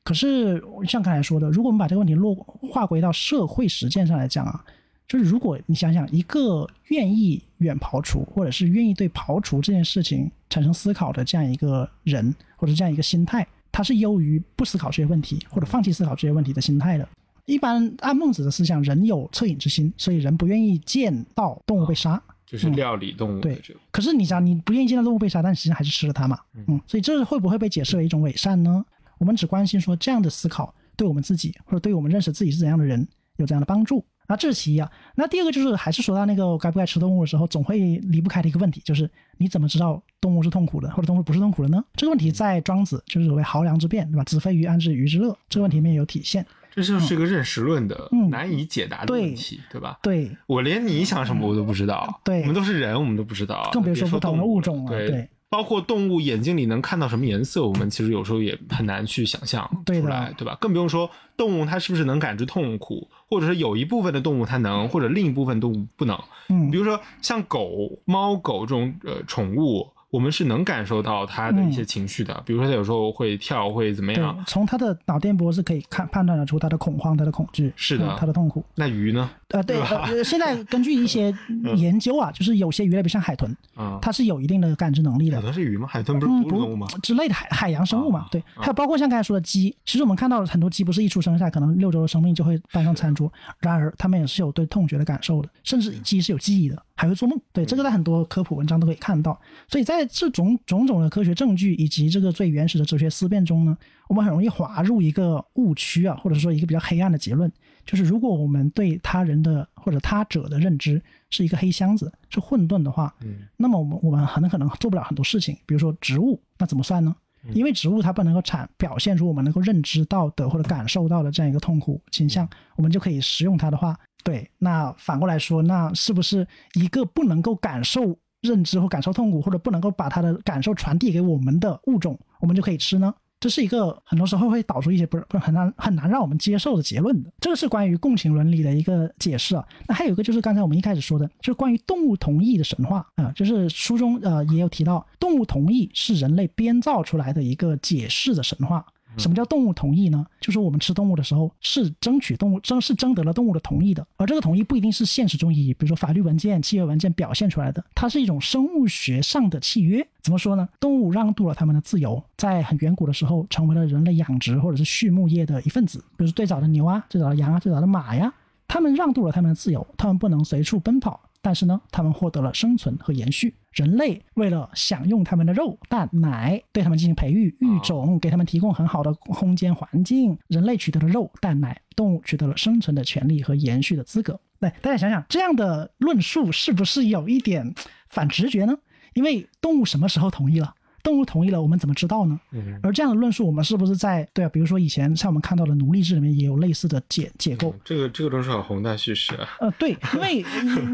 [SPEAKER 1] 可是像刚才说的，如果我们把这个问题落划归到社会实践上来讲啊。就是如果你想想，一个愿意远庖厨，或者是愿意对庖厨这件事情产生思考的这样一个人，或者这样一个心态，他是优于不思考这些问题或者放弃思考这些问题的心态的。一般按孟子的思想，人有恻隐之心，所以人不愿意见到动物被杀，
[SPEAKER 2] 就是料理动物。
[SPEAKER 1] 对，可是你想，你不愿意见到动物被杀，但实际上还是吃了它嘛？嗯，所以这会不会被解释为一种伪善呢？我们只关心说这样的思考对我们自己，或者对我们认识自己是怎样的人有怎样的帮助。那这是其一啊，那第二个就是还是说到那个该不该吃动物的时候，总会离不开的一个问题，就是你怎么知道动物是痛苦的，或者动物不是痛苦的呢？这个问题在庄子就是所谓濠梁之辩，对吧？子非鱼，安知鱼之乐？这个问题里面有体现。
[SPEAKER 2] 这就是一个认识论的难以解答的问题，对吧？
[SPEAKER 1] 对，
[SPEAKER 2] 我连你想什么我都不知道。
[SPEAKER 1] 对，
[SPEAKER 2] 我们都是人，我们都不知道，
[SPEAKER 1] 更别说不同的物种
[SPEAKER 2] 了。对。包括动物眼睛里能看到什么颜色，我们其实有时候也很难去想象出来，对吧？更不用说动物它是不是能感知痛苦，或者是有一部分的动物它能，或者另一部分动物不能。嗯，比如说像狗、猫、狗这种呃宠物。我们是能感受到它的一些情绪的，比如说它有时候会跳，会怎么样？
[SPEAKER 1] 从它的脑电波是可以看判断得出它的恐慌、它的恐惧，
[SPEAKER 2] 是的，
[SPEAKER 1] 它的痛苦。
[SPEAKER 2] 那鱼呢？
[SPEAKER 1] 呃，对，呃，现在根据一些研究啊，就是有些鱼类，比如像海豚，它是有一定的感知能力的。
[SPEAKER 2] 海豚是鱼吗？海豚不是哺乳动物吗？
[SPEAKER 1] 之类的海海洋生物嘛，对。还有包括像刚才说的鸡，其实我们看到很多鸡不是一出生下可能六周的生命就会搬上餐桌，然而它们也是有对痛觉的感受的，甚至鸡是有记忆的。还会做梦，对这个在很多科普文章都可以看到。所以在这种种种的科学证据以及这个最原始的哲学思辨中呢，我们很容易滑入一个误区啊，或者说一个比较黑暗的结论，就是如果我们对他人的或者他者的认知是一个黑箱子，是混沌的话，嗯，那么我们我们很可能做不了很多事情。比如说植物，那怎么算呢？因为植物它不能够产表现出我们能够认知到的或者感受到的这样一个痛苦倾向，我们就可以食用它的话。对，那反过来说，那是不是一个不能够感受认知或感受痛苦，或者不能够把它的感受传递给我们的物种，我们就可以吃呢？这是一个很多时候会导出一些不是不是很难很难让我们接受的结论的。这个是关于共情伦理的一个解释啊。那还有一个就是刚才我们一开始说的，就是关于动物同意的神话啊，就是书中呃也有提到，动物同意是人类编造出来的一个解释的神话。什么叫动物同意呢？就是我们吃动物的时候是争取动物争是征得了动物的同意的，而这个同意不一定是现实中意义，比如说法律文件、契约文件表现出来的，它是一种生物学上的契约。怎么说呢？动物让渡了他们的自由，在很远古的时候成为了人类养殖或者是畜牧业的一份子，比如最早的牛啊、最早的羊啊、最早的马呀，他们让渡了他们的自由，他们不能随处奔跑。但是呢，他们获得了生存和延续。人类为了享用他们的肉、蛋、奶，对他们进行培育、育种，给他们提供很好的空间环境。人类取得了肉、蛋、奶，动物取得了生存的权利和延续的资格。来，大家想想，这样的论述是不是有一点反直觉呢？因为动物什么时候同意了？动物同意了，我们怎么知道呢？而这样的论述，我们是不是在对啊？比如说以前像我们看到的奴隶制里面也有类似的解解构。
[SPEAKER 2] 这个这个都是很宏大叙事啊。
[SPEAKER 1] 呃，对，因为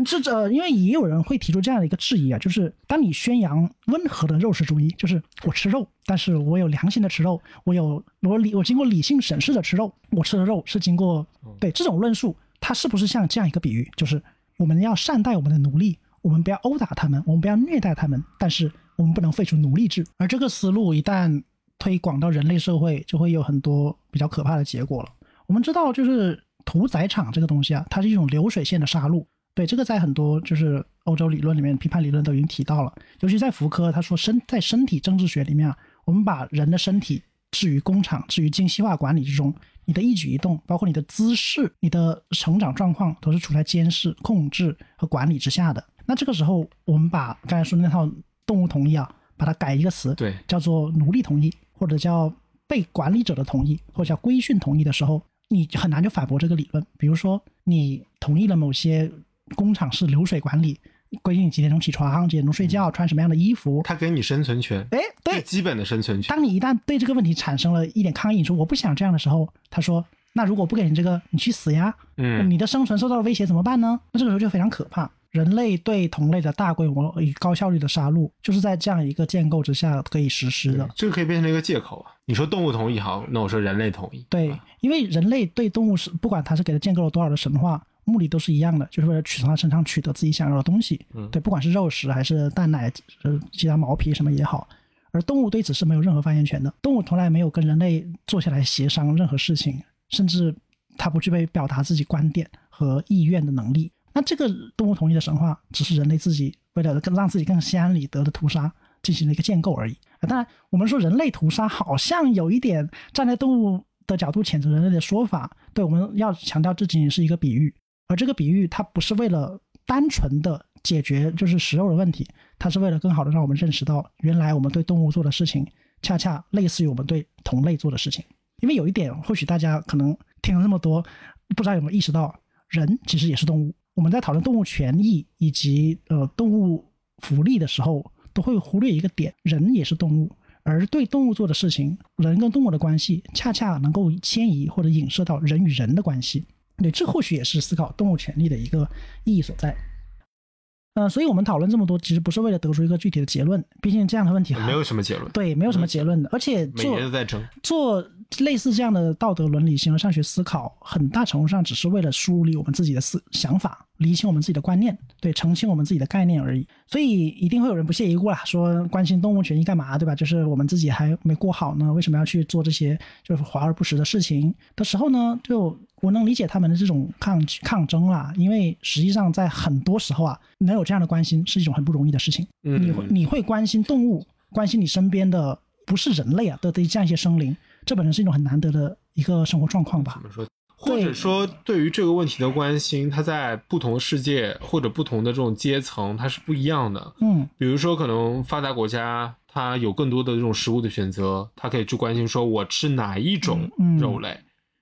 [SPEAKER 1] 这这，因为也有人会提出这样的一个质疑啊，就是当你宣扬温和的肉食主义，就是我吃肉，但是我有良心的吃肉，我有我理我经过理性审视的吃肉，我吃的肉是经过对这种论述，它是不是像这样一个比喻，就是我们要善待我们的奴隶，我们不要殴打他们，我们不要虐待他们，但是。我们不能废除奴隶制，而这个思路一旦推广到人类社会，就会有很多比较可怕的结果了。我们知道，就是屠宰场这个东西啊，它是一种流水线的杀戮。对，这个在很多就是欧洲理论里面，批判理论都已经提到了。尤其在福柯，他说身在身体政治学里面啊，我们把人的身体置于工厂、置于精细化管理之中，你的一举一动，包括你的姿势、你的成长状况，都是处在监视、控制和管理之下的。那这个时候，我们把刚才说的那套。动物同意啊，把它改一个词，
[SPEAKER 2] 对，
[SPEAKER 1] 叫做奴隶同意，或者叫被管理者的同意，或者叫规训同意的时候，你很难就反驳这个理论。比如说，你同意了某些工厂是流水管理，规定你几点钟起床，几点钟睡觉，穿什么样的衣服，
[SPEAKER 2] 他给你生存权，
[SPEAKER 1] 哎，对，
[SPEAKER 2] 基本的生存权。
[SPEAKER 1] 当你一旦对这个问题产生了一点抗议，你说我不想这样的时候，他说，那如果不给你这个，你去死呀，嗯，你的生存受到了威胁怎么办呢？那这个时候就非常可怕。人类对同类的大规模与高效率的杀戮，就是在这样一个建构之下可以实施的。
[SPEAKER 2] 这个可以变成一个借口啊！你说动物同意好，那我说人类同意。
[SPEAKER 1] 对，因为人类对动物是不管它是给它建构了多少的神话，目的都是一样的，就是为了取从它身上取得自己想要的东西。嗯，对，不管是肉食还是蛋奶，呃，其他毛皮什么也好，而动物对此是没有任何发言权的。动物从来没有跟人类坐下来协商任何事情，甚至它不具备表达自己观点和意愿的能力。那这个动物同意的神话，只是人类自己为了更让自己更心安理得的屠杀进行了一个建构而已。当然，我们说人类屠杀好像有一点站在动物的角度谴责人类的说法。对，我们要强调这仅仅是一个比喻，而这个比喻它不是为了单纯的解决就是食肉的问题，它是为了更好的让我们认识到，原来我们对动物做的事情，恰恰类似于我们对同类做的事情。因为有一点，或许大家可能听了那么多，不知道有没有意识到，人其实也是动物。我们在讨论动物权益以及呃动物福利的时候，都会忽略一个点：人也是动物，而对动物做的事情，人跟动物的关系，恰恰能够迁移或者影射到人与人的关系。对，这或许也是思考动物权利的一个意义所在。呃，所以我们讨论这么多，其实不是为了得出一个具体的结论，毕竟这样的问题
[SPEAKER 2] 没有什么结论，
[SPEAKER 1] 对，没有什么结论的，而且
[SPEAKER 2] 每年都在争
[SPEAKER 1] 做。类似这样的道德伦理形而上学思考，很大程度上只是为了梳理我们自己的思想法，理清我们自己的观念，对，澄清我们自己的概念而已。所以一定会有人不屑一顾啦，说关心动物权益干嘛，对吧？就是我们自己还没过好呢，为什么要去做这些就是华而不实的事情的时候呢？就我能理解他们的这种抗抗争啦，因为实际上在很多时候啊，能有这样的关心是一种很不容易的事情。你会你会关心动物，关心你身边的不是人类啊的的这样一些生灵。这本身是一种很难得的一个生活状况吧？
[SPEAKER 2] 怎么说？或者说，对于这个问题的关心，它在不同世界或者不同的这种阶层，它是不一样的。
[SPEAKER 1] 嗯，
[SPEAKER 2] 比如说，可能发达国家它有更多的这种食物的选择，它可以去关心说，我吃哪一种肉类，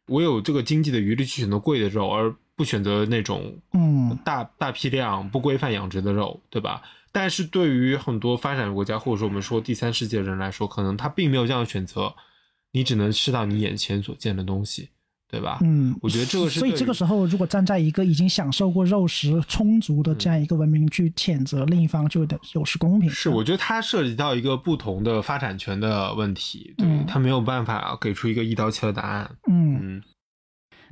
[SPEAKER 2] 我有这个经济的余力去选择贵的肉，而不选择那种
[SPEAKER 1] 嗯
[SPEAKER 2] 大大批量不规范养殖的肉，对吧？但是对于很多发展国家或者说我们说第三世界的人来说，可能他并没有这样的选择。你只能吃到你眼前所见的东西，对吧？
[SPEAKER 1] 嗯，
[SPEAKER 2] 我觉得这个是。
[SPEAKER 1] 所以这个时候，如果站在一个已经享受过肉食充足的这样一个文明去谴责另一方，就有点有失公平。
[SPEAKER 2] 是，我觉得它涉及到一个不同的发展权的问题，对他没有办法给出一个一刀切的答案。
[SPEAKER 1] 嗯。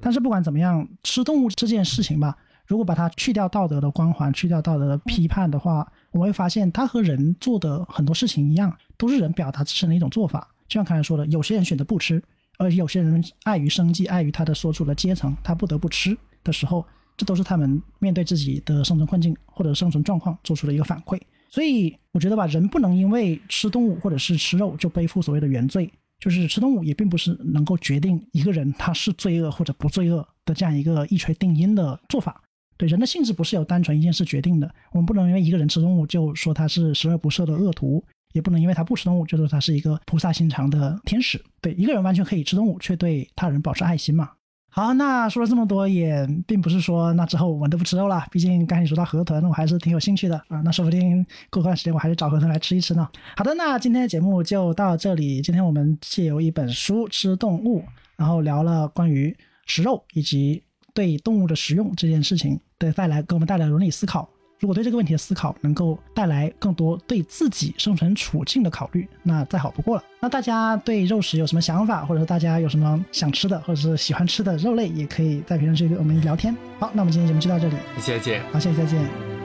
[SPEAKER 1] 但是不管怎么样，吃动物这件事情吧，如果把它去掉道德的光环，去掉道德的批判的话，我会发现它和人做的很多事情一样，都是人表达自身的一种做法。就像刚才说的，有些人选择不吃，而有些人碍于生计，碍于他的所处的阶层，他不得不吃的时候，这都是他们面对自己的生存困境或者生存状况做出的一个反馈。所以我觉得吧，人不能因为吃动物或者是吃肉就背负所谓的原罪。就是吃动物也并不是能够决定一个人他是罪恶或者不罪恶的这样一个一锤定音的做法。对人的性质不是由单纯一件事决定的。我们不能因为一个人吃动物就说他是十恶不赦的恶徒，也不能因为他不吃动物就说他是一个菩萨心肠的天使。对一个人完全可以吃动物，却对他人保持爱心嘛。好，那说了这么多，也并不是说那之后我们都不吃肉了。毕竟刚才你说到河豚，我还是挺有兴趣的啊。那说不定过段时间我还是找河豚来吃一吃呢。好的，那今天的节目就到这里。今天我们借由一本书《吃动物》，然后聊了关于食肉以及对动物的食用这件事情对带来，给我们带来伦理思考。如果对这个问题的思考能够带来更多对自己生存处境的考虑，那再好不过了。那大家对肉食有什么想法，或者说大家有什么想吃的，或者是喜欢吃的肉类，也可以在评论区跟我们聊天。好，那我们今天节目就到这里，
[SPEAKER 2] 谢谢，
[SPEAKER 1] 好，下期再见。